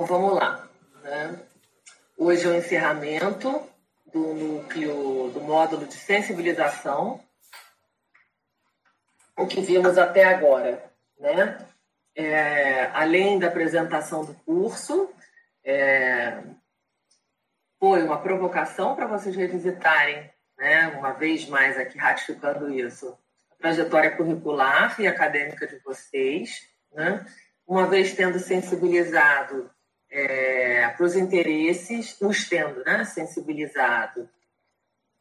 Então, vamos lá. Né? Hoje é o encerramento do núcleo do módulo de sensibilização, o que vimos até agora, né? É, além da apresentação do curso, é, foi uma provocação para vocês revisitarem, né, uma vez mais aqui ratificando isso, a trajetória curricular e acadêmica de vocês, né? uma vez tendo sensibilizado é, para os interesses, nos tendo né, sensibilizado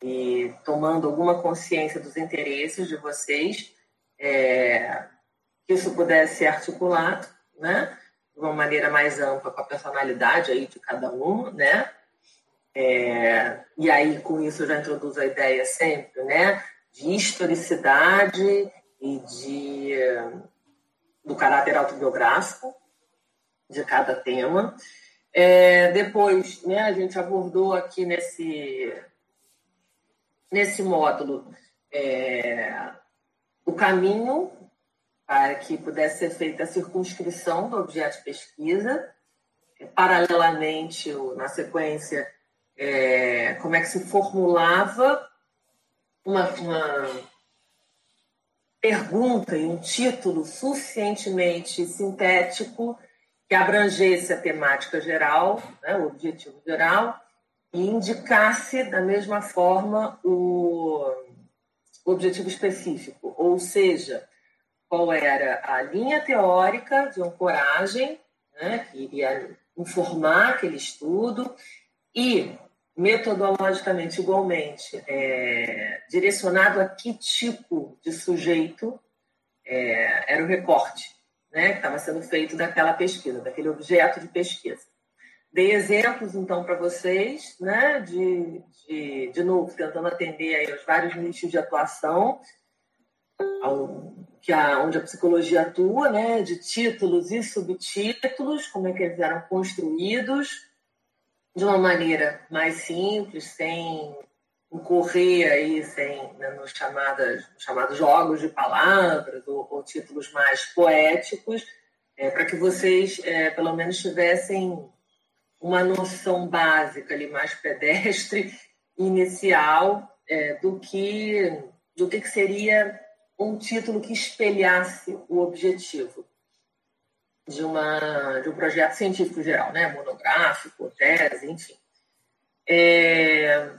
e tomando alguma consciência dos interesses de vocês, é, que isso pudesse ser articulado, né, de uma maneira mais ampla com a personalidade aí de cada um, né, é, e aí com isso eu já introduzo a ideia sempre, né, de historicidade e de do caráter autobiográfico de cada tema. É, depois, né, a gente abordou aqui nesse, nesse módulo é, o caminho para que pudesse ser feita a circunscrição do objeto de pesquisa, paralelamente, na sequência, é, como é que se formulava uma, uma pergunta e um título suficientemente sintético que abrangesse a temática geral, né, o objetivo geral, e indicasse da mesma forma o, objetivo específico, ou seja, qual era a linha teórica de ancoragem né, que iria informar aquele estudo e metodologicamente igualmente é, direcionado a que tipo de sujeito é, era o recorte né, que estava sendo feito daquela pesquisa, daquele objeto de pesquisa. Dei exemplos, então, para vocês, né, de, de, de novo, tentando atender aí aos vários nichos de atuação, ao, que a, onde a psicologia atua, né, de títulos e subtítulos, como é que eles eram construídos, de uma maneira mais simples, sem incorrer aí sem, né, nos, chamadas, chamados jogos de palavras ou, ou títulos mais poéticos, é, para que vocês é, pelo menos tivessem uma noção básica ali mais pedestre inicial é, do que do que, que seria um título que espelhasse o objetivo de, uma, de um projeto científico geral, né? monográfico, tese, enfim. É,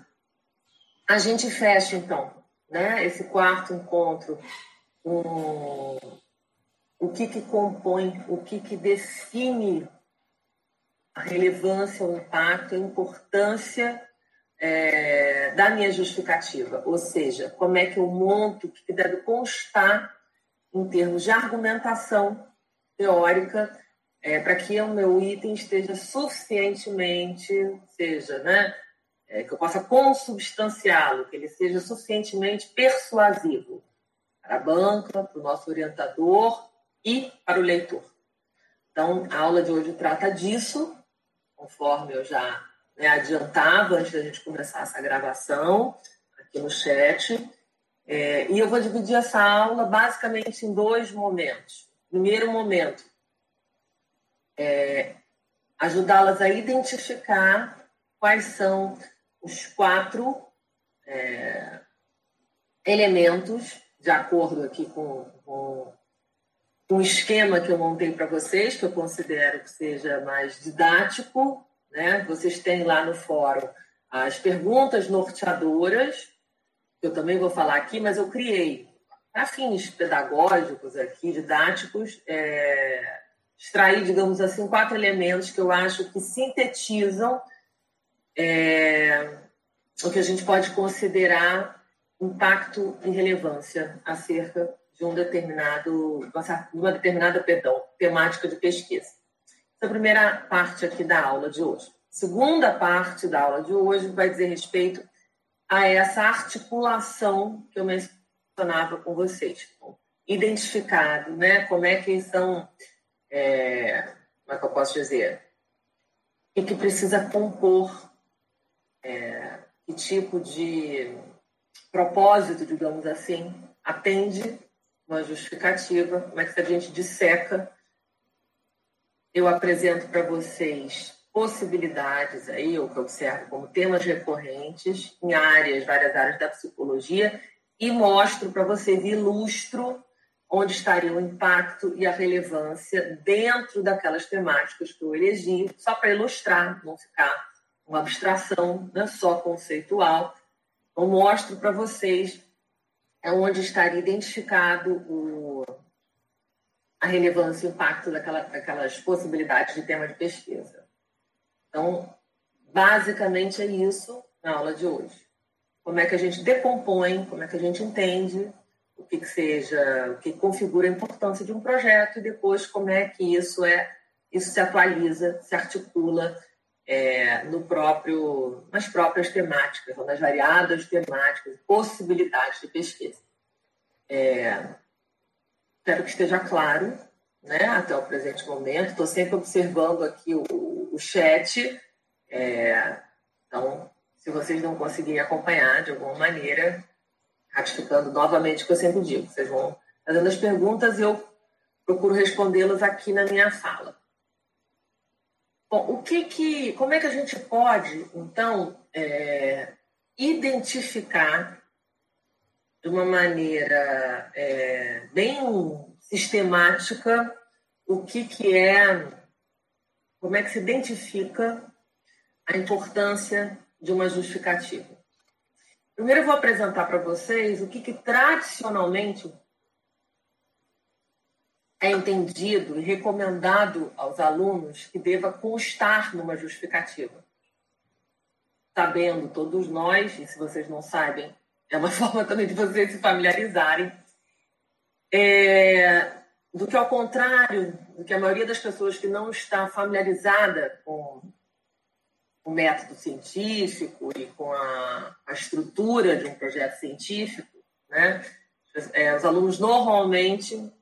a gente fecha, então, né, esse quarto encontro com o que, que compõe, o que, que define a relevância, o impacto, a importância é, da minha justificativa, ou seja, como é que eu monto, o que deve constar em termos de argumentação teórica é, para que o meu item esteja suficientemente, seja, né, é, que eu possa consubstanciá-lo, que ele seja suficientemente persuasivo para a banca, para o nosso orientador e para o leitor. Então, a aula de hoje trata disso, conforme eu já né, adiantava antes da gente começar essa gravação aqui no chat. É, e eu vou dividir essa aula basicamente em dois momentos. Primeiro momento, é, ajudá-las a identificar quais são os quatro é, elementos, de acordo aqui com, com um esquema que eu montei para vocês, que eu considero que seja mais didático. Né? Vocês têm lá no fórum as perguntas norteadoras, que eu também vou falar aqui, mas eu criei para fins pedagógicos aqui, didáticos, é, digamos assim, quatro elementos que eu acho que sintetizam é, o que a gente pode considerar impacto e relevância acerca de um determinado, de uma determinada, perdão, temática de pesquisa. Essa é a primeira parte aqui da aula de hoje. A segunda parte da aula de hoje vai dizer respeito a essa articulação que eu mencionei funcionava com vocês. Identificado, né? Como é que são, é, como é que eu posso dizer? E que precisa compor, é, que tipo de propósito, digamos assim, atende uma justificativa, é que a gente disseca eu apresento para vocês possibilidades aí, o que eu observo como temas recorrentes em áreas, várias áreas da psicologia, e mostro para vocês, ilustro onde estaria o impacto e a relevância dentro daquelas temáticas que eu elegi, só para ilustrar, não ficar uma abstração né, só conceitual. Eu mostro para vocês onde estaria identificado o, a relevância e o impacto daquela, daquelas possibilidades de tema de pesquisa. Então, basicamente é isso na aula de hoje. Como é que a gente decompõe, como é que a gente entende o que, que seja, o que configura a importância de um projeto e depois como é que isso é, isso se atualiza, se articula é, no próprio, nas próprias temáticas, ou nas variadas temáticas, possibilidades de pesquisa. É, espero que esteja claro, né, até o presente momento. Estou sempre observando aqui o, o chat. É, então, se vocês não conseguirem acompanhar de alguma maneira, ratificando novamente o que eu sempre digo. Vocês vão fazendo as perguntas e eu procuro respondê-las aqui na minha fala. Bom, o que que, como é que a gente pode, então, é, identificar de uma maneira é, bem sistemática o que, que é, como é que se identifica a importância de uma justificativa? Primeiro eu vou apresentar para vocês o que, que tradicionalmente é entendido e recomendado aos alunos que deva constar numa justificativa. Sabendo todos nós, e se vocês não sabem, é uma forma também de vocês se familiarizarem, é, do que ao contrário do que a maioria das pessoas que não está familiarizada com o método científico e com a, a estrutura de um projeto científico, né? É, os alunos normalmente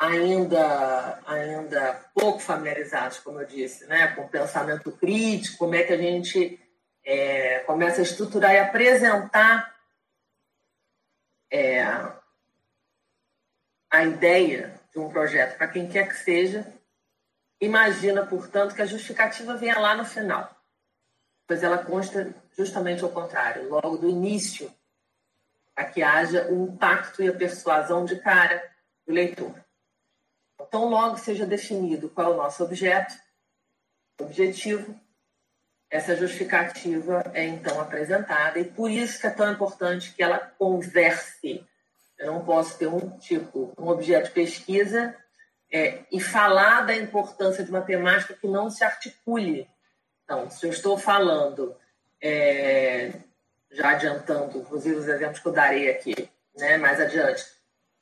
ainda ainda pouco familiarizados, como eu disse, né, com o pensamento crítico, como é que a gente é, começa a estruturar e apresentar é, a ideia de um projeto para quem quer que seja Imagina, portanto, que a justificativa venha lá no final, pois ela consta justamente ao contrário, logo do início, para que haja o impacto e a persuasão de cara do leitor. Então, logo seja definido qual é o nosso objeto, objetivo, essa justificativa é então apresentada e por isso que é tão importante que ela converse. Eu não posso ter um tipo, um objeto de pesquisa é, e falar da importância de uma temática que não se articule. Então, se eu estou falando, é, já adiantando, inclusive os exemplos que eu darei aqui, né, mais adiante,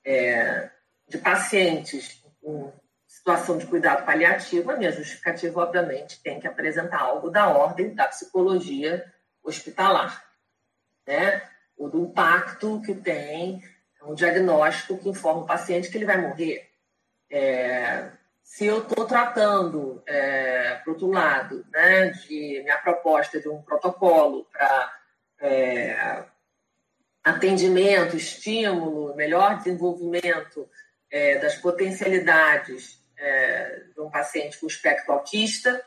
é, de pacientes em situação de cuidado paliativo, a minha justificativa, obviamente, tem que apresentar algo da ordem da psicologia hospitalar, né? O do impacto que tem um diagnóstico que informa o paciente que ele vai morrer é, se eu estou tratando, é, por outro lado, né, de minha proposta de um protocolo para é, atendimento, estímulo, melhor desenvolvimento é, das potencialidades é, de um paciente com espectro autista,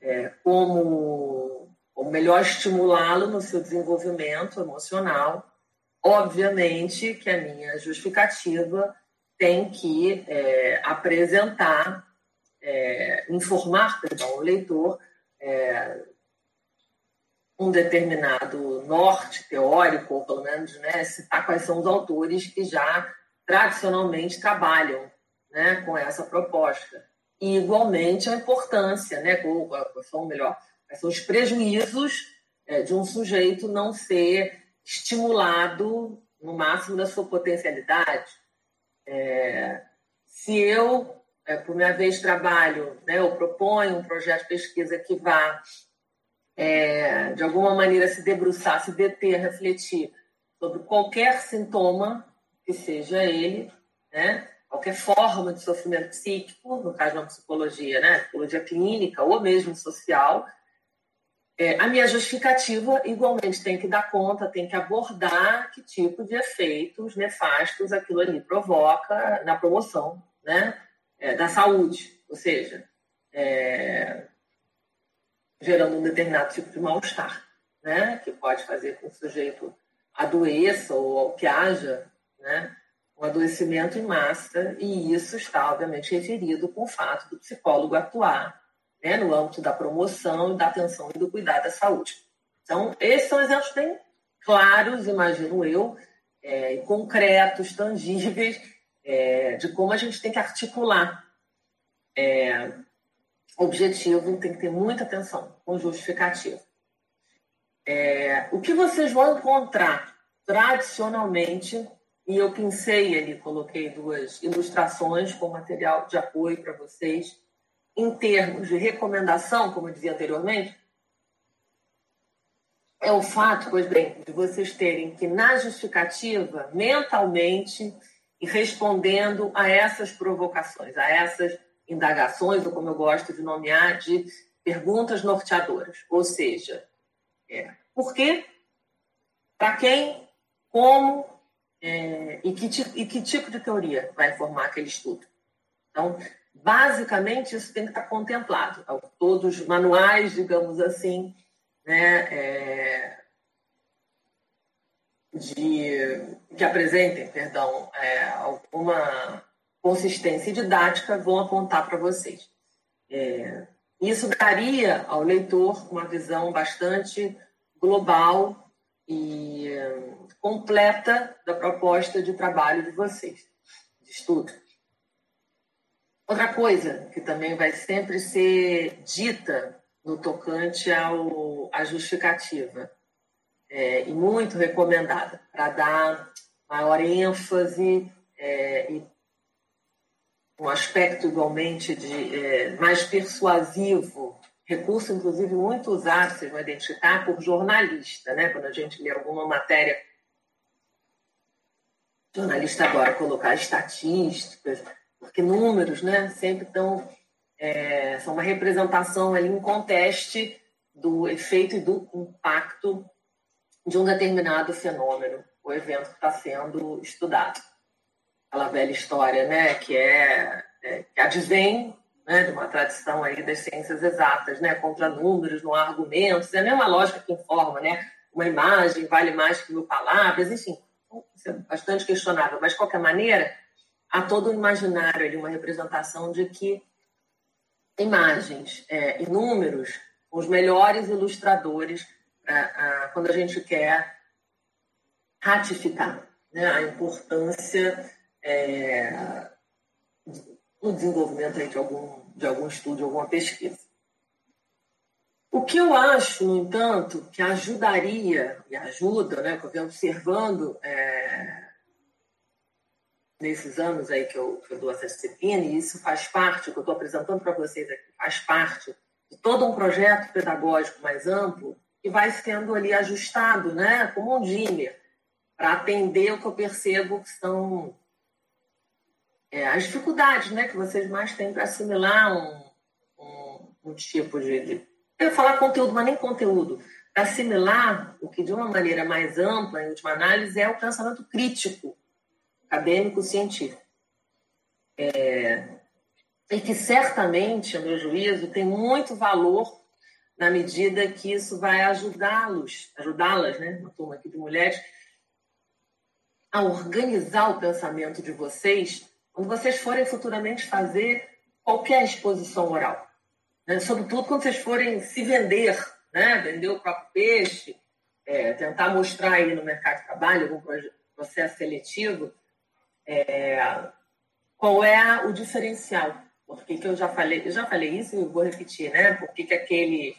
é, como, como melhor estimulá-lo no seu desenvolvimento emocional, obviamente que a minha justificativa tem que é, apresentar, é, informar perdão, o leitor é, um determinado norte teórico, ou pelo menos né, citar quais são os autores que já tradicionalmente trabalham né, com essa proposta. E, igualmente, a importância, né, ou, ou melhor, são os prejuízos é, de um sujeito não ser estimulado no máximo da sua potencialidade, é, se eu, é, por minha vez, trabalho, né, eu proponho um projeto de pesquisa que vá, é, de alguma maneira, se debruçar, se deter, refletir sobre qualquer sintoma que seja ele, né, qualquer forma de sofrimento psíquico, no caso da psicologia, né, psicologia clínica ou mesmo social, é, a minha justificativa, igualmente, tem que dar conta, tem que abordar que tipo de efeitos nefastos aquilo ali provoca na promoção né, é, da saúde, ou seja, é, gerando um determinado tipo de mal-estar, né? que pode fazer com que o sujeito adoeça ou que haja né? um adoecimento em massa, e isso está, obviamente, referido com o fato do psicólogo atuar né? no âmbito da promoção, da atenção e do cuidado da saúde. Então, esses são exemplos bem claros, imagino eu, é, concretos, tangíveis, é, de como a gente tem que articular é, objetivo, tem que ter muita atenção com justificativo. É, o que vocês vão encontrar tradicionalmente, e eu pensei ali, coloquei duas ilustrações com material de apoio para vocês, em termos de recomendação, como eu dizia anteriormente, é o fato, pois bem, de vocês terem que, na justificativa, mentalmente, e respondendo a essas provocações, a essas indagações, ou como eu gosto de nomear, de perguntas norteadoras. Ou seja, é, por quê? Para quem? Como? É, e, que, e que tipo de teoria vai formar aquele estudo? Então, basicamente, isso tem que estar contemplado. Todos os manuais, digamos assim, né, é, de, que apresentem, perdão, é, alguma consistência didática vão apontar para vocês. É, isso daria ao leitor uma visão bastante global e completa da proposta de trabalho de vocês, de estudo. Outra coisa que também vai sempre ser dita no tocante ao, à justificativa, é, e muito recomendada, para dar maior ênfase é, e um aspecto igualmente de, é, mais persuasivo, recurso inclusive muito usado, vocês vão identificar, por jornalista, né? quando a gente lê alguma matéria jornalista agora colocar estatísticas, porque números né, sempre estão é, são uma representação ali, um conteste do efeito e do impacto de um determinado fenômeno, o evento que está sendo estudado. Aquela velha história, né, que é, é que advém né, de uma tradição aí das ciências exatas, né, contra números, não há argumentos, é a mesma lógica que informa, né, uma imagem vale mais que mil palavras, enfim, é bastante questionável, mas de qualquer maneira, há todo um imaginário ali, uma representação de que imagens é, e números, os melhores ilustradores quando a gente quer ratificar né, a importância é, no desenvolvimento de, algum, de algum estudo, de alguma pesquisa. O que eu acho, no entanto, que ajudaria e ajuda, né, que eu venho observando é, nesses anos aí que eu, que eu dou essa disciplina, e isso faz parte, o que eu estou apresentando para vocês aqui, faz parte de todo um projeto pedagógico mais amplo que vai sendo ali ajustado, né, como um dimmer, para atender o que eu percebo que são é, as dificuldades né, que vocês mais têm para assimilar um, um, um tipo de, de. Ia falar conteúdo, mas nem conteúdo. Para assimilar o que, de uma maneira mais ampla, em última análise, é o pensamento crítico acadêmico-científico. É, e que certamente, a meu juízo, tem muito valor na medida que isso vai ajudá-los, ajudá-las, né, uma turma aqui de mulheres, a organizar o pensamento de vocês quando vocês forem futuramente fazer qualquer exposição oral. Né? Sobretudo quando vocês forem se vender, né? vender o próprio peixe, é, tentar mostrar aí no mercado de trabalho algum processo seletivo, é, qual é o diferencial. Por que, eu já falei, eu já falei isso e vou repetir, né? Por que, que aquele.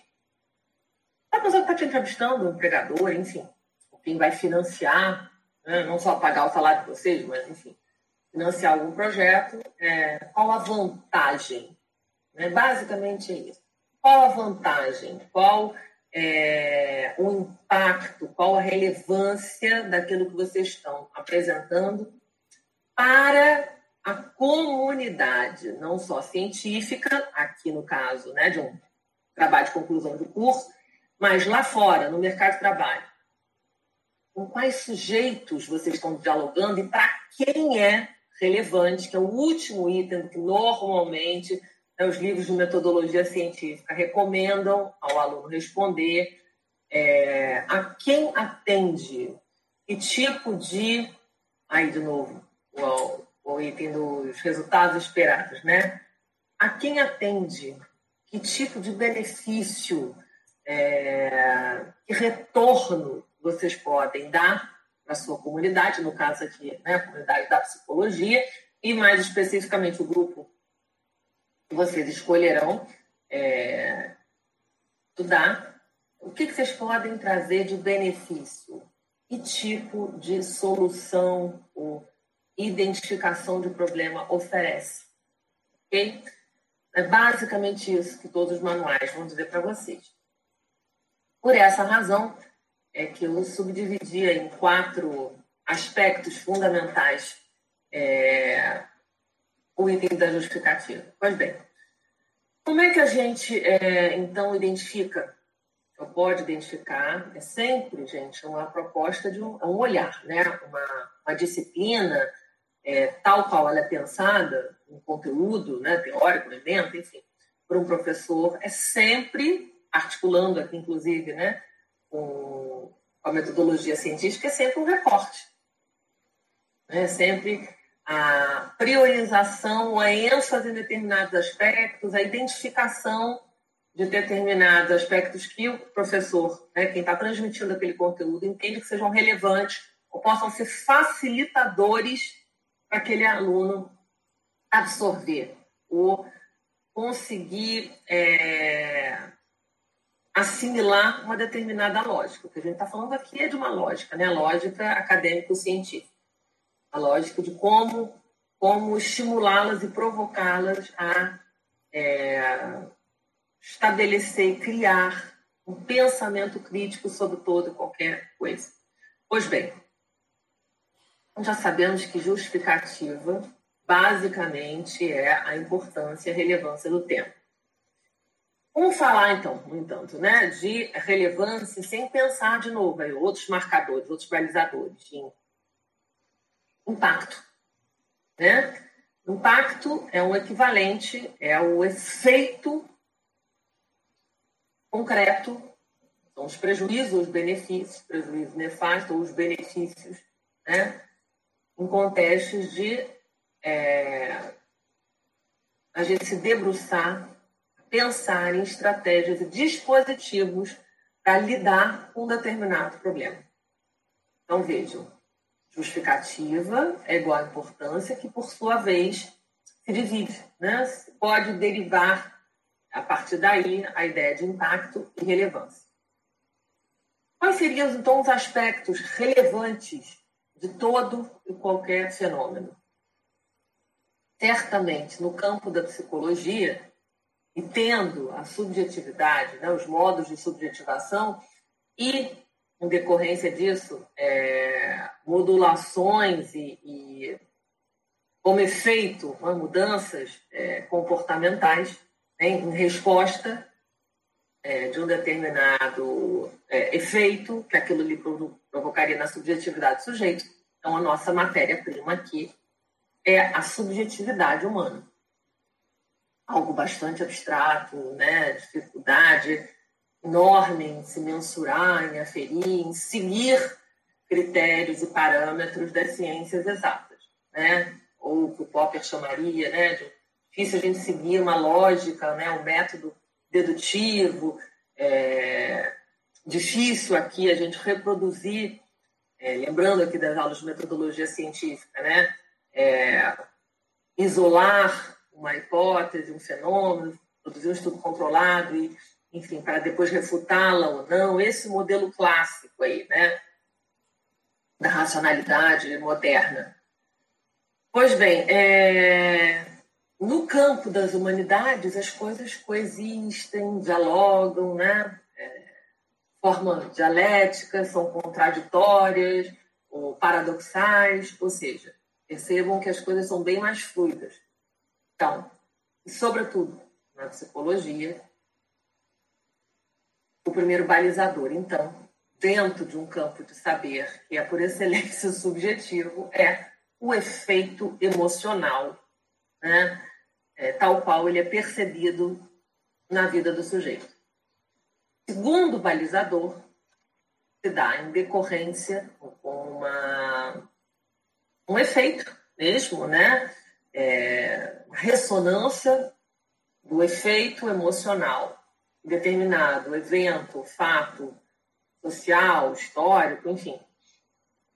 A pessoa que está te entrevistando, o empregador, enfim, quem vai financiar, né? não só pagar o salário de vocês, mas, enfim, financiar algum projeto, é, qual a vantagem? Né? Basicamente é isso. Qual a vantagem? Qual é, o impacto? Qual a relevância daquilo que vocês estão apresentando para a comunidade, não só científica, aqui no caso né, de um trabalho de conclusão do curso, mas lá fora, no mercado de trabalho. Com quais sujeitos vocês estão dialogando e para quem é relevante, que é o último item que normalmente os livros de metodologia científica recomendam ao aluno responder é, a quem atende, que tipo de. Aí, de novo, o, o item dos resultados esperados, né? A quem atende, que tipo de benefício, é, que retorno vocês podem dar para a sua comunidade, no caso aqui, né, a comunidade da psicologia, e mais especificamente o grupo vocês escolherão é, estudar. O que, que vocês podem trazer de benefício? Que tipo de solução ou identificação de problema oferece? Ok? É basicamente isso que todos os manuais vão dizer para vocês. Por essa razão, é que eu subdividia em quatro aspectos fundamentais é, o item da justificativa. Pois bem, como é que a gente, é, então, identifica? Ou pode identificar, é sempre, gente, uma proposta de um, um olhar, né? uma, uma disciplina é, tal qual ela é pensada, um conteúdo né, teórico, evento, enfim, para um professor, é sempre, articulando aqui, inclusive, né, com a metodologia científica, é sempre um recorte. É sempre a priorização, a ênfase em determinados aspectos, a identificação de determinados aspectos que o professor, né, quem está transmitindo aquele conteúdo, entende que sejam relevantes ou possam ser facilitadores para aquele aluno absorver ou conseguir é, assimilar uma determinada lógica. O que a gente está falando aqui é de uma lógica, né? lógica acadêmico-científica. A lógica de como, como estimulá-las e provocá-las a é, estabelecer e criar um pensamento crítico sobre toda e qualquer coisa. Pois bem, já sabemos que justificativa basicamente é a importância e a relevância do tema. Vamos falar, então, no entanto, né, de relevância sem pensar de novo em outros marcadores, outros balizadores de impacto. Né? Impacto é um equivalente, é o efeito concreto, são os prejuízos, os benefícios, prejuízos nefastos ou os benefícios, né? em contextos de é, a gente se debruçar pensar em estratégias e dispositivos para lidar com um determinado problema. Então, vejam, justificativa é igual a importância, que, por sua vez, se divide. Né? Pode derivar, a partir daí, a ideia de impacto e relevância. Quais seriam, então, os aspectos relevantes de todo e qualquer fenômeno? Certamente, no campo da psicologia, e tendo a subjetividade, né, os modos de subjetivação e, em decorrência disso, é, modulações e, e, como efeito, né, mudanças é, comportamentais né, em resposta é, de um determinado é, efeito que aquilo lhe provocaria na subjetividade do sujeito. Então, a nossa matéria-prima aqui é a subjetividade humana algo bastante abstrato, né? dificuldade enorme em se mensurar, em aferir, em seguir critérios e parâmetros das ciências exatas, né? ou o que o Popper chamaria né? de difícil a gente seguir uma lógica, né? um método dedutivo, é... difícil aqui a gente reproduzir, é, lembrando aqui das aulas de metodologia científica, né? É, isolar uma hipótese, um fenômeno, produzir um estudo controlado e, enfim, para depois refutá-la ou não. Esse modelo clássico aí, né, da racionalidade moderna. Pois bem, é... no campo das humanidades as coisas coexistem, dialogam, né? É... formam dialéticas, são contraditórias ou paradoxais, ou seja, percebam que as coisas são bem mais fluidas. Então, e sobretudo na psicologia, o primeiro balizador, então, dentro de um campo de saber que é por excelência subjetivo, é o efeito emocional, né? É, tal qual ele é percebido na vida do sujeito. Segundo balizador, se dá em decorrência com uma, um efeito mesmo, né? É, ressonância do efeito emocional determinado evento, fato social, histórico, enfim,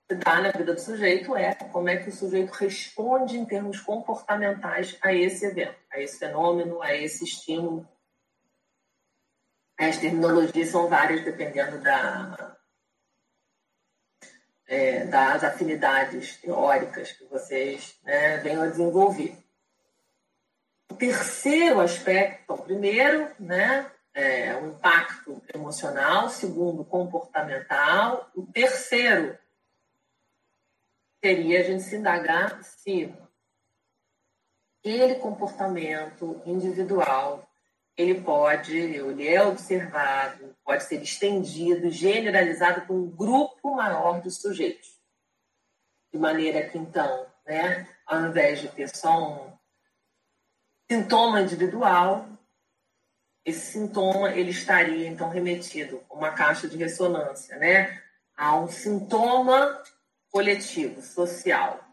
se dá na vida do sujeito é como é que o sujeito responde em termos comportamentais a esse evento, a esse fenômeno, a esse estímulo. As terminologias são várias dependendo da, é, das afinidades teóricas que vocês né, venham a desenvolver. O terceiro aspecto, o primeiro, né, é, um impacto emocional, segundo, comportamental. O terceiro seria a gente se indagar se aquele comportamento individual ele pode, ele é observado, pode ser estendido, generalizado para um grupo maior de sujeitos. De maneira que, então, né, ao invés de ter só um sintoma individual, esse sintoma ele estaria então remetido a uma caixa de ressonância, né, a um sintoma coletivo, social.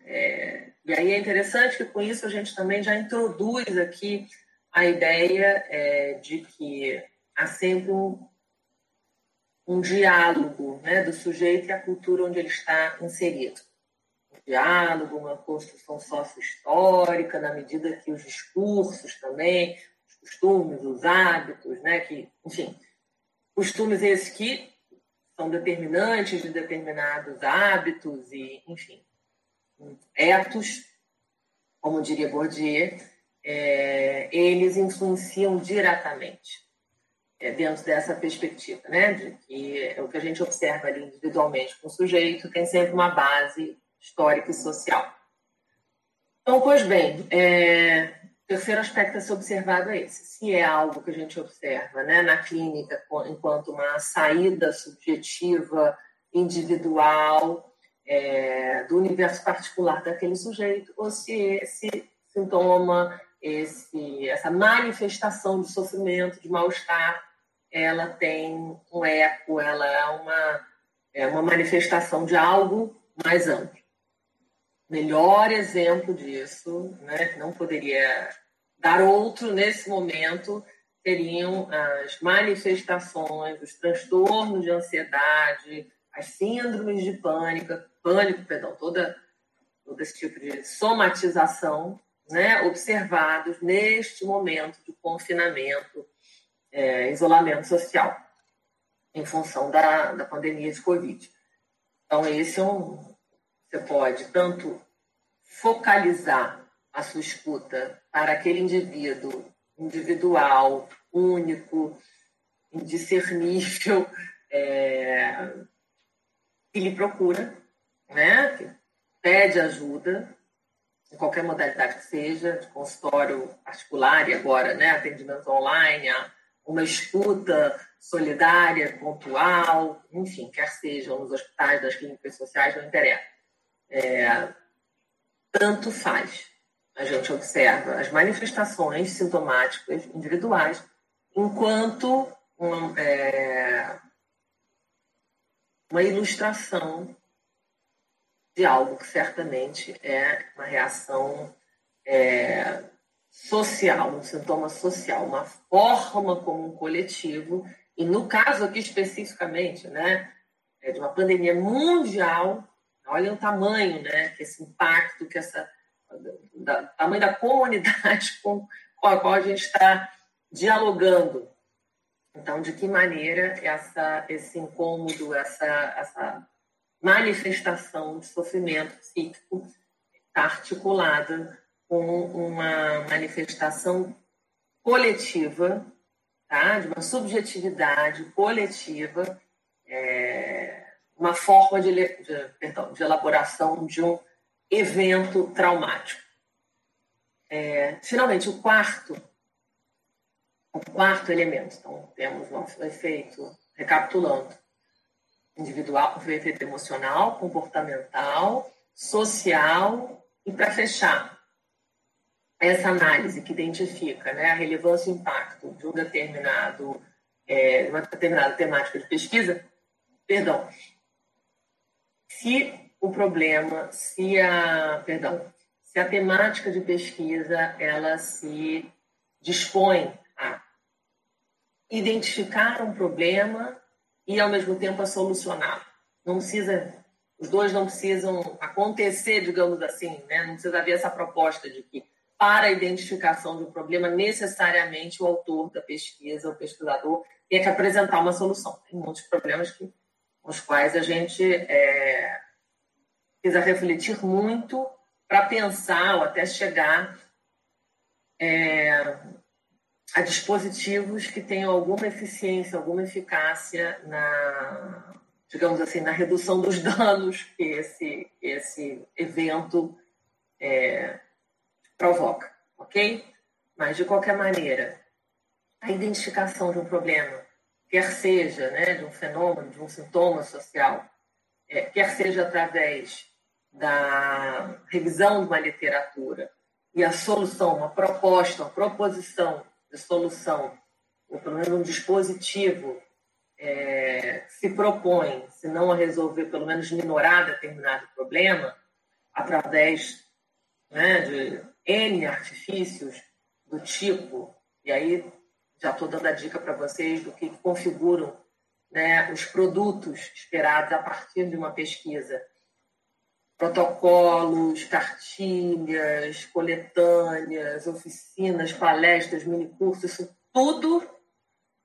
É, e aí é interessante que com isso a gente também já introduz aqui a ideia é, de que há sempre um, um diálogo né, do sujeito e a cultura onde ele está inserido. Um diálogo, uma construção sócio-histórica, na medida que os discursos também, costumes, os hábitos, né? Que, enfim, costumes esses que são determinantes de determinados hábitos e, enfim, etos, como diria Bourdieu, é, eles influenciam diretamente é, dentro dessa perspectiva, né? De que o que a gente observa ali individualmente com o sujeito tem sempre uma base histórica e social. Então, pois bem, é, terceiro aspecto a ser observado é esse: se é algo que a gente observa né, na clínica enquanto uma saída subjetiva, individual, é, do universo particular daquele sujeito, ou se esse sintoma, esse, essa manifestação de sofrimento, de mal-estar, ela tem um eco, ela é uma, é uma manifestação de algo mais amplo melhor exemplo disso, né, não poderia dar outro nesse momento, seriam as manifestações, os transtornos de ansiedade, as síndromes de pânico, pânico, perdão, toda, todo esse tipo de somatização, né, observados neste momento de confinamento, é, isolamento social, em função da, da pandemia de Covid. Então, esse é um, você pode tanto focalizar a sua escuta para aquele indivíduo individual, único, indiscernível, é, que lhe procura, né? que pede ajuda, em qualquer modalidade que seja, de consultório particular e agora né, atendimento online, uma escuta solidária, pontual, enfim, quer sejam nos hospitais, nas clínicas sociais, não interessa é, tanto faz. A gente observa as manifestações sintomáticas individuais enquanto uma, é, uma ilustração de algo que certamente é uma reação é, social, um sintoma social, uma forma como um coletivo, e no caso aqui especificamente, né, é de uma pandemia mundial Olha o tamanho, né, esse impacto, que essa da, tamanho da comunidade com, com a qual a gente está dialogando. Então, de que maneira essa, esse incômodo, essa, essa manifestação de sofrimento psíquico está articulada com uma manifestação coletiva, tá? de uma subjetividade coletiva é, uma forma de, de, perdão, de elaboração de um evento traumático. É, finalmente, o quarto, o quarto elemento. Então, temos o efeito, recapitulando, individual, o efeito emocional, comportamental, social e para fechar essa análise que identifica né, a relevância e impacto de um determinado é, uma determinada temática de pesquisa, perdão, se o problema, se a, perdão, se a temática de pesquisa ela se dispõe a identificar um problema e ao mesmo tempo a solucionar. Não precisa, os dois não precisam acontecer, digamos assim, né? Não precisa haver essa proposta de que para a identificação de um problema necessariamente o autor da pesquisa, o pesquisador, tem que apresentar uma solução. Tem muitos problemas que, com os quais a gente é, precisa refletir muito para pensar ou até chegar é, a dispositivos que tenham alguma eficiência, alguma eficácia na, digamos assim, na redução dos danos que esse, esse evento é, provoca, ok? Mas, de qualquer maneira, a identificação de um problema, quer seja né, de um fenômeno, de um sintoma social, é, quer seja através da revisão de uma literatura e a solução, uma proposta, uma proposição de solução, ou pelo menos um dispositivo é, se propõe, se não a resolver, pelo menos minorar determinado problema, através né, de N artifícios do tipo, e aí já estou dando a dica para vocês do que configuram né, os produtos esperados a partir de uma pesquisa. Protocolos, cartilhas, coletâneas, oficinas, palestras, minicursos, isso tudo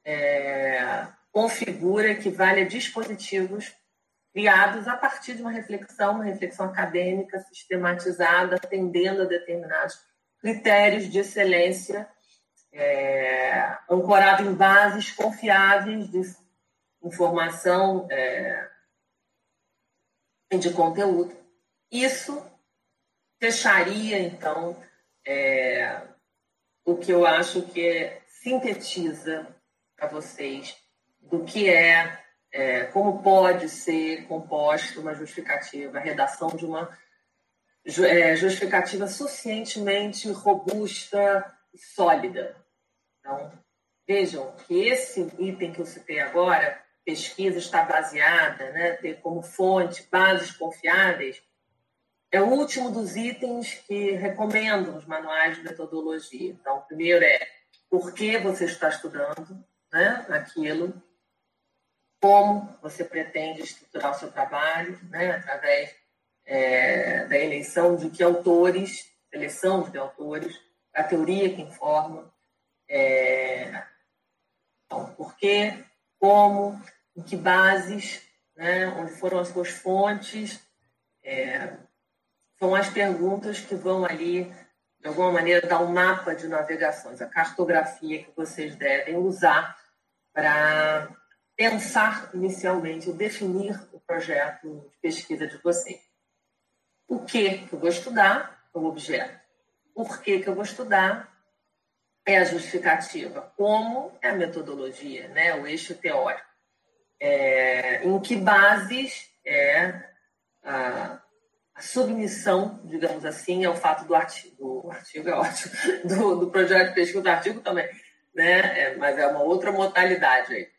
é, configura, equivale a dispositivos criados a partir de uma reflexão, uma reflexão acadêmica sistematizada, atendendo a determinados critérios de excelência, é, ancorado em bases confiáveis de informação é, de conteúdo. Isso fecharia, então, é, o que eu acho que sintetiza para vocês do que é, é, como pode ser composta uma justificativa, a redação de uma é, justificativa suficientemente robusta e sólida. Então, vejam que esse item que eu citei agora, pesquisa está baseada, né, ter como fonte bases confiáveis, é o último dos itens que recomendo nos manuais de metodologia. Então, o primeiro é por que você está estudando né, aquilo, como você pretende estruturar o seu trabalho, né, através é, da eleição de que autores, seleção de autores, a teoria que informa, é, então, por quê, como, em que bases, né, onde foram as suas fontes, é, são as perguntas que vão ali, de alguma maneira, dar um mapa de navegações, a cartografia que vocês devem usar para pensar inicialmente, definir o projeto de pesquisa de vocês. O que, eu vou estudar o objeto. Por que, que eu vou estudar é a justificativa. Como é a metodologia, né? o eixo teórico. É, em que bases é a, a, submissão, digamos assim, ao fato do artigo. O artigo é ótimo, do, do projeto de pesquisa, do artigo também, né? É, mas é uma outra modalidade aí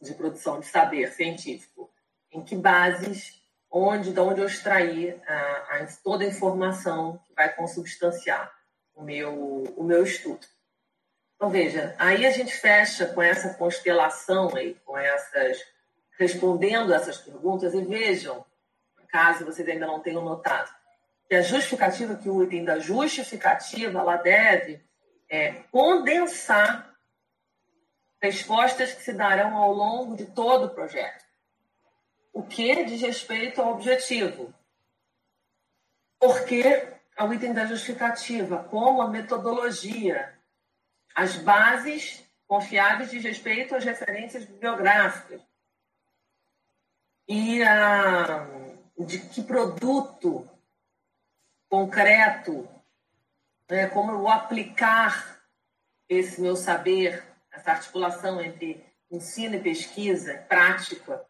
de produção de saber científico. Em que bases, onde, de onde eu extrair a, a, toda a informação que vai consubstanciar o meu, o meu estudo. Então, veja, aí a gente fecha com essa constelação aí, com essas, respondendo essas perguntas, e vejam, caso vocês ainda não tenham notado, que a justificativa, que o item da justificativa, ela deve é, condensar respostas que se darão ao longo de todo o projeto. O que diz respeito ao objetivo. Porque ao item da justificativa, como a metodologia, as bases confiáveis de respeito às referências bibliográficas e a, de que produto concreto, né, como eu vou aplicar esse meu saber essa articulação entre ensino e pesquisa, prática,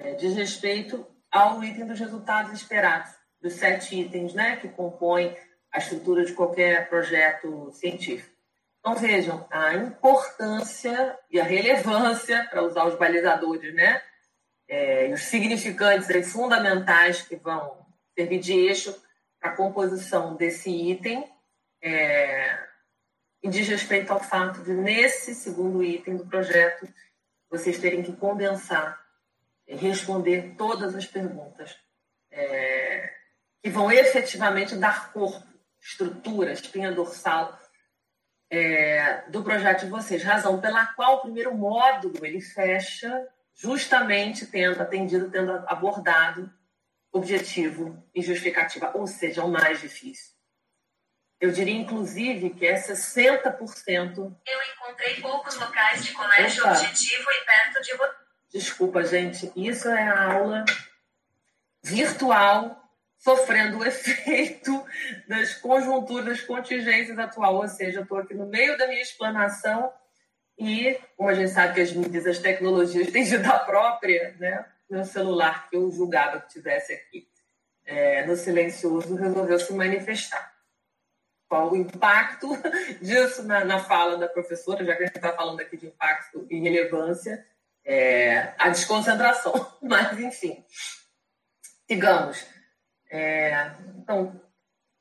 é, diz respeito ao item dos resultados esperados. dos sete itens né, que compõem a estrutura de qualquer projeto científico. Então, vejam a importância e a relevância, para usar os balizadores, né? É, os significantes fundamentais que vão servir de eixo para a composição desse item é, e diz respeito ao fato de, nesse segundo item do projeto, vocês terem que condensar responder todas as perguntas é, que vão efetivamente dar corpo, estrutura, espinha dorsal é, do projeto de vocês, razão pela qual o primeiro módulo ele fecha justamente tendo atendido, tendo abordado objetivo e justificativa, ou seja, o mais difícil. Eu diria, inclusive, que é 60%. Eu encontrei poucos locais de colégio Opa. objetivo e perto de você. Desculpa, gente, isso é a aula virtual sofrendo o efeito das conjunturas, das contingências atual, ou seja, eu estou aqui no meio da minha explanação e, como a gente sabe que as mídias, as tecnologias têm vida própria, né? Meu celular, que eu julgava que tivesse aqui é, no silencioso, resolveu se manifestar. Qual o impacto disso na, na fala da professora, já que a gente está falando aqui de impacto e relevância, é, a desconcentração. Mas, enfim, sigamos. É, então,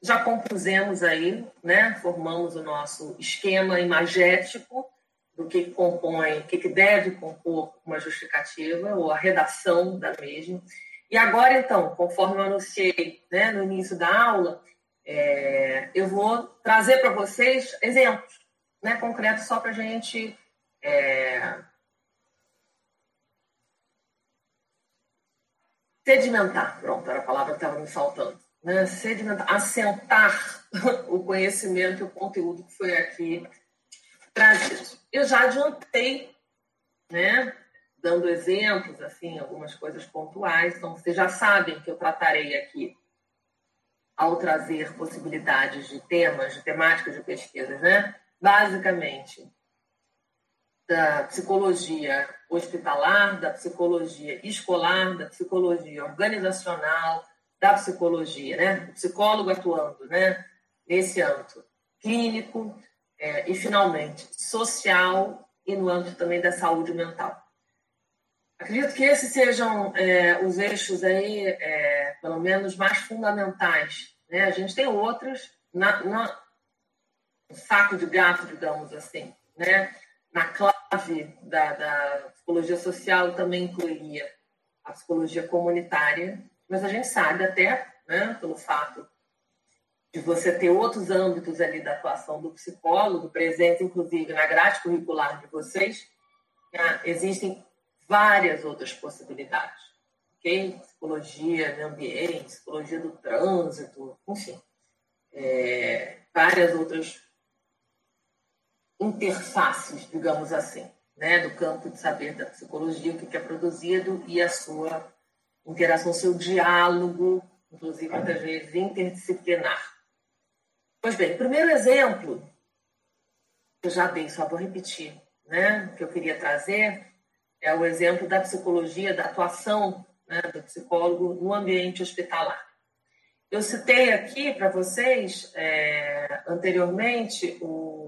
já compusemos aí, né, formamos o nosso esquema imagético do que compõe, o que, que deve compor uma justificativa ou a redação da mesma. E agora, então, conforme eu anunciei né, no início da aula, é, eu vou trazer para vocês exemplos né, concretos só para a gente é, Sedimentar, pronto, era a palavra que estava me faltando. Né? Sedimentar, assentar o conhecimento e o conteúdo que foi aqui trazido. Eu já adiantei, né? dando exemplos, assim, algumas coisas pontuais. Então, vocês já sabem que eu tratarei aqui, ao trazer possibilidades de temas, de temáticas de pesquisas, né? Basicamente, da psicologia hospitalar, da psicologia escolar, da psicologia organizacional, da psicologia, né? O psicólogo atuando, né? Nesse âmbito clínico é, e, finalmente, social e no âmbito também da saúde mental. Acredito que esses sejam é, os eixos aí, é, pelo menos, mais fundamentais. Né? A gente tem outros na, na, no saco de gato, digamos assim, né? Na clave da, da psicologia social também incluiria a psicologia comunitária, mas a gente sabe até, né, pelo fato de você ter outros âmbitos ali da atuação do psicólogo, presente inclusive na grade curricular de vocês, né, existem várias outras possibilidades? Psicologia do ambiente, psicologia do trânsito, enfim, é, várias outras interfaces, digamos assim, né, do campo de saber da psicologia, o que é produzido e a sua interação, seu diálogo, inclusive muitas vezes interdisciplinar. Pois bem, primeiro exemplo, eu já dei, só vou repetir, né, que eu queria trazer é o exemplo da psicologia, da atuação né, do psicólogo no ambiente hospitalar. Eu citei aqui para vocês é, anteriormente o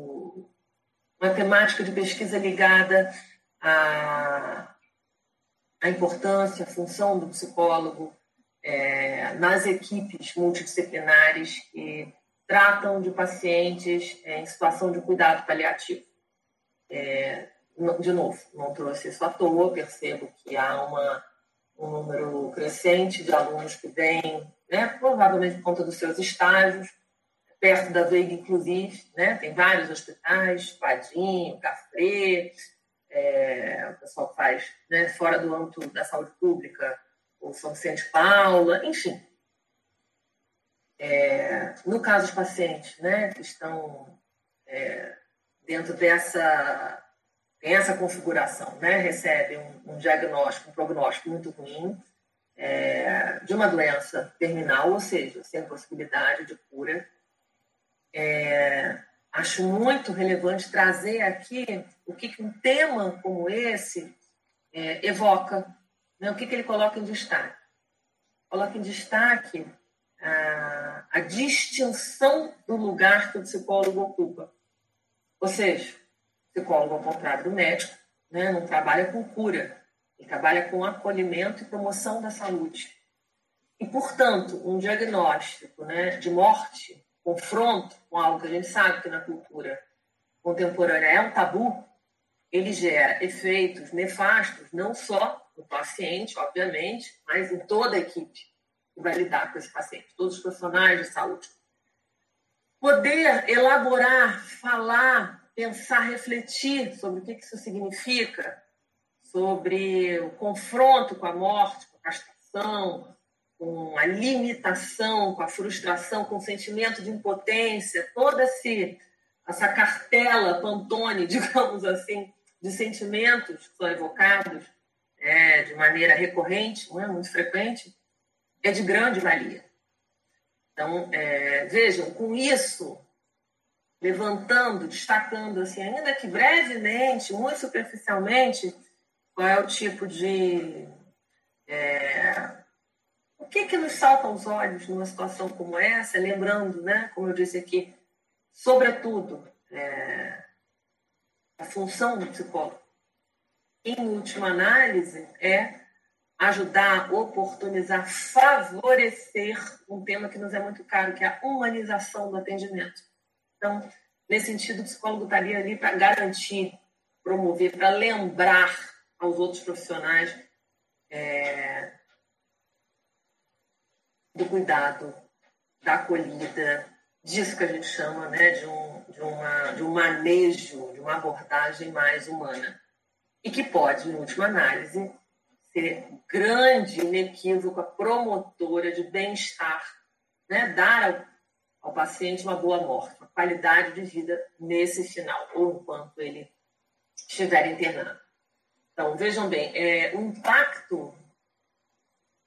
uma temática de pesquisa ligada à, à importância, à função do psicólogo é, nas equipes multidisciplinares que tratam de pacientes é, em situação de cuidado paliativo. É, de novo, não trouxe isso à toa, percebo que há uma, um número crescente de alunos que vêm, né, provavelmente por conta dos seus estágios, perto da Veiga, inclusive, né? tem vários hospitais, Padinho, Café, é, o pessoal faz né, fora do âmbito da saúde pública, o São Vicente Paula, enfim. É, no caso dos pacientes né, que estão é, dentro dessa, essa configuração, né, recebem um, um, diagnóstico, um prognóstico muito ruim é, de uma doença terminal, ou seja, sem possibilidade de cura, é, acho muito relevante trazer aqui o que, que um tema como esse é, evoca, né? o que, que ele coloca em destaque. Coloca em destaque a, a distinção do lugar que o psicólogo ocupa. Ou seja, o psicólogo, ao contrário do médico, né, não trabalha com cura, ele trabalha com acolhimento e promoção da saúde. E, portanto, um diagnóstico né, de morte, confronto com algo que a gente sabe que na cultura contemporânea é um tabu, ele gera efeitos nefastos, não só no paciente, obviamente, mas em toda a equipe que vai lidar com esse paciente, todos os profissionais de saúde. Poder elaborar, falar, pensar, refletir sobre o que isso significa, sobre o confronto com a morte, com a castração, com a limitação, com a frustração, com o sentimento de impotência, toda esse, essa cartela Pantone, digamos assim, de sentimentos que são evocados é, de maneira recorrente, não é muito frequente, é de grande valia. Então, é, vejam, com isso, levantando, destacando, assim, ainda que brevemente, muito superficialmente, qual é o tipo de. É, que, que nos salta aos olhos numa situação como essa, lembrando, né, como eu disse aqui, sobretudo, é, a função do psicólogo, em última análise, é ajudar, oportunizar, favorecer um tema que nos é muito caro, que é a humanização do atendimento. Então, nesse sentido, o psicólogo estaria ali para garantir, promover, para lembrar aos outros profissionais é, do cuidado, da acolhida, disso que a gente chama né, de, um, de, uma, de um manejo, de uma abordagem mais humana. E que pode, em última análise, ser grande, inequívoca, promotora de bem-estar, né? dar ao, ao, paciente uma boa morte, uma qualidade de vida nesse final, ou enquanto ele estiver internado. Então, vejam bem, é, o impacto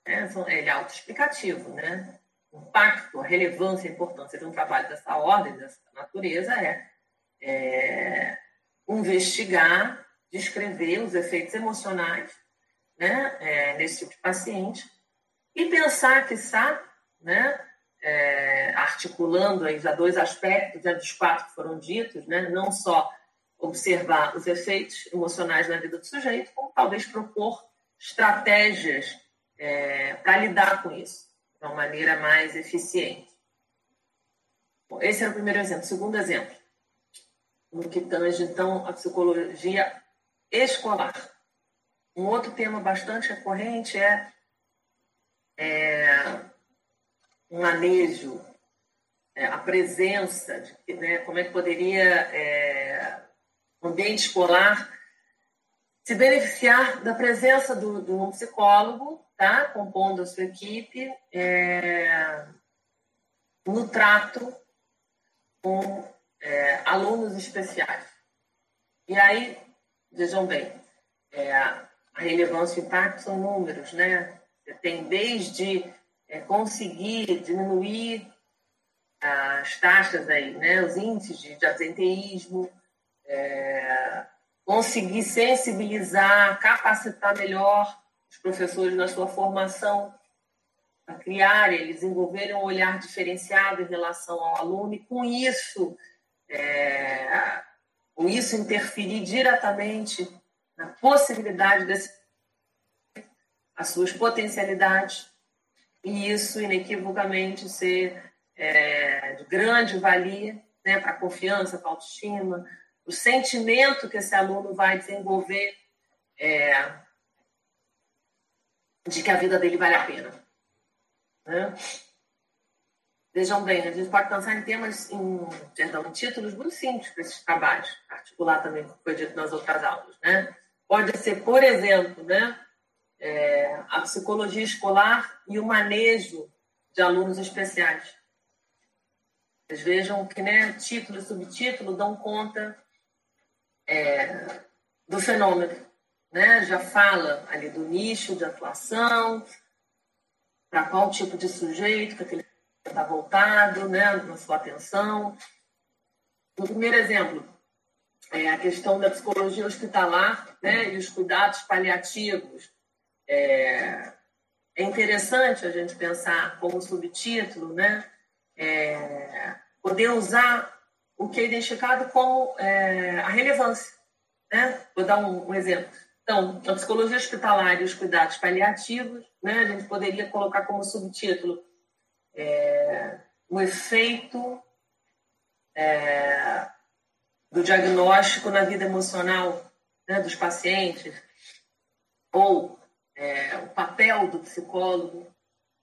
né, ele é autoexplicativo, né? O impacto, a relevância, a importância de um trabalho dessa ordem, dessa natureza é, é investigar, descrever os efeitos emocionais né, é, nesse tipo de paciente e pensar, sabe, né, é, articulando aí já dois aspectos né, dos quatro que foram ditos, né, não só observar os efeitos emocionais na vida do sujeito, como talvez propor estratégias é, para lidar com isso de uma maneira mais eficiente. Bom, esse era o primeiro exemplo. Segundo exemplo, no que tange, então, a psicologia escolar. Um outro tema bastante recorrente é, é um manejo, é, a presença, de, né, como é que poderia é, o ambiente escolar se beneficiar da presença do, de um psicólogo, tá, compondo a sua equipe, é, no trato com é, alunos especiais. E aí, vejam bem, é, a relevância e o impacto são números, né? Tem desde é, conseguir diminuir as taxas aí, né? Os índices de, de absenteísmo, é, conseguir sensibilizar, capacitar melhor os professores na sua formação, a criar, eles desenvolverem um olhar diferenciado em relação ao aluno e com isso, é, com isso interferir diretamente na possibilidade desse as suas potencialidades e isso inequivocamente ser é, de grande valia né, para a confiança, para a autoestima, o sentimento que esse aluno vai desenvolver é, de que a vida dele vale a pena. Né? Vejam bem, a gente pode pensar em temas, em, perdão, em títulos muito simples para esses trabalhos, articular também o que foi dito nas outras aulas. Né? Pode ser, por exemplo, né, é, a psicologia escolar e o manejo de alunos especiais. Vocês vejam que né, título e subtítulo dão conta é, do fenômeno. Né? Já fala ali do nicho de atuação, para qual tipo de sujeito que aquele está voltado, né, na sua atenção. No primeiro exemplo, é a questão da psicologia hospitalar né, e os cuidados paliativos. É, é interessante a gente pensar como subtítulo, né? É, poder usar o que é identificado como é, a relevância. Né? Vou dar um, um, exemplo. Então, a psicologia hospitalar e os cuidados paliativos, né? a gente poderia colocar como subtítulo é, o efeito é, do diagnóstico na vida emocional né, dos pacientes, ou é, o papel do psicólogo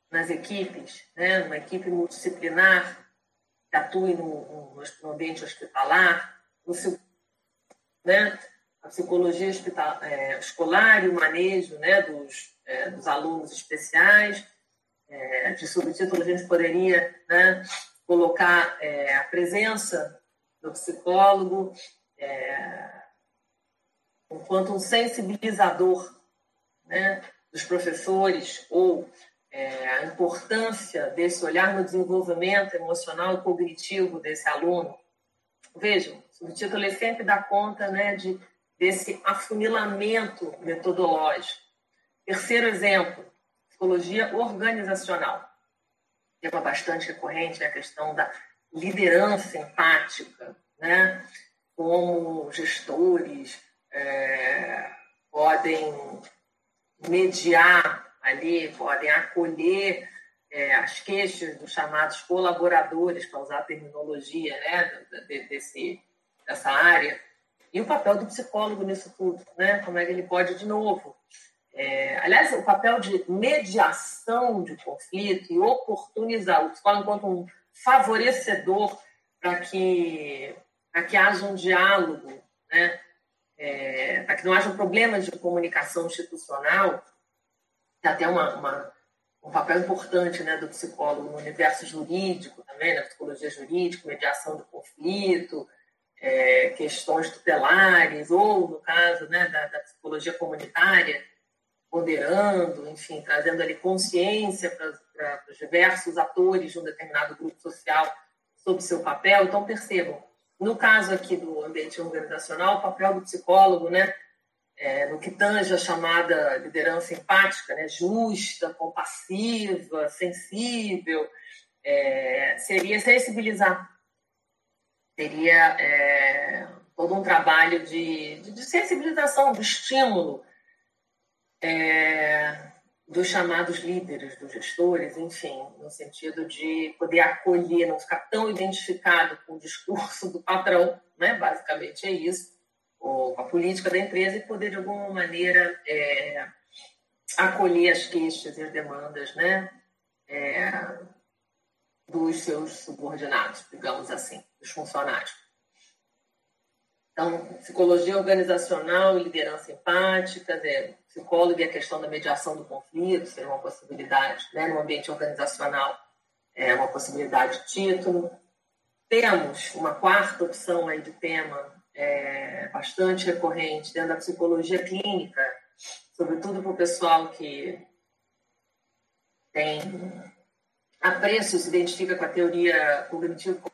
nas equipes, né, uma equipe multidisciplinar que atue no, no ambiente hospitalar, no, né, a psicologia hospital, é, escolar e o manejo né, dos, é, dos alunos especiais. É, de subtítulo, a gente poderia né, colocar é, a presença do psicólogo é, enquanto um sensibilizador né, dos professores ou é, a importância desse olhar no desenvolvimento emocional e cognitivo desse aluno. Vejam, o subtítulo ele sempre dá conta né, de, desse afunilamento metodológico. Terceiro exemplo, psicologia organizacional. Tema bastante recorrente é a questão da liderança empática, né? como gestores é, podem mediar ali, podem acolher é, as queixas dos chamados colaboradores, para usar a terminologia né, desse, dessa área, e o papel do psicólogo nisso tudo, né? como é que ele pode, de novo, é, aliás, o papel de mediação de conflito e oportunizar o psicólogo enquanto um favorecedor para que, que haja um diálogo, né? É, para que não haja problemas de comunicação institucional, tem até uma, uma, um papel importante né, do psicólogo no universo jurídico também, na psicologia jurídica, mediação do conflito, é, questões tutelares, ou, no caso né, da, da psicologia comunitária, ponderando, enfim, trazendo ali consciência para os diversos atores de um determinado grupo social sobre seu papel. Então, percebam, no caso aqui do ambiente organizacional, o papel do psicólogo, né, é, no que tange a chamada liderança empática, né, justa, compassiva, sensível, é, seria sensibilizar, seria é, todo um trabalho de, de, sensibilização, de estímulo é, dos chamados líderes, dos gestores, enfim, no sentido de poder acolher, não ficar tão identificado com o discurso do patrão, né? basicamente é isso, ou com a política da empresa e poder, de alguma maneira, é, acolher as queixas e as demandas né? É, dos seus subordinados, digamos assim, dos funcionários. Então, psicologia organizacional e liderança empática, né? psicólogo e a questão da mediação do conflito seria uma possibilidade, né? no ambiente organizacional é uma possibilidade de título. Temos uma quarta opção aí de tema é, bastante recorrente dentro da psicologia clínica, sobretudo para o pessoal que tem apreço, se identifica com a teoria cognitivo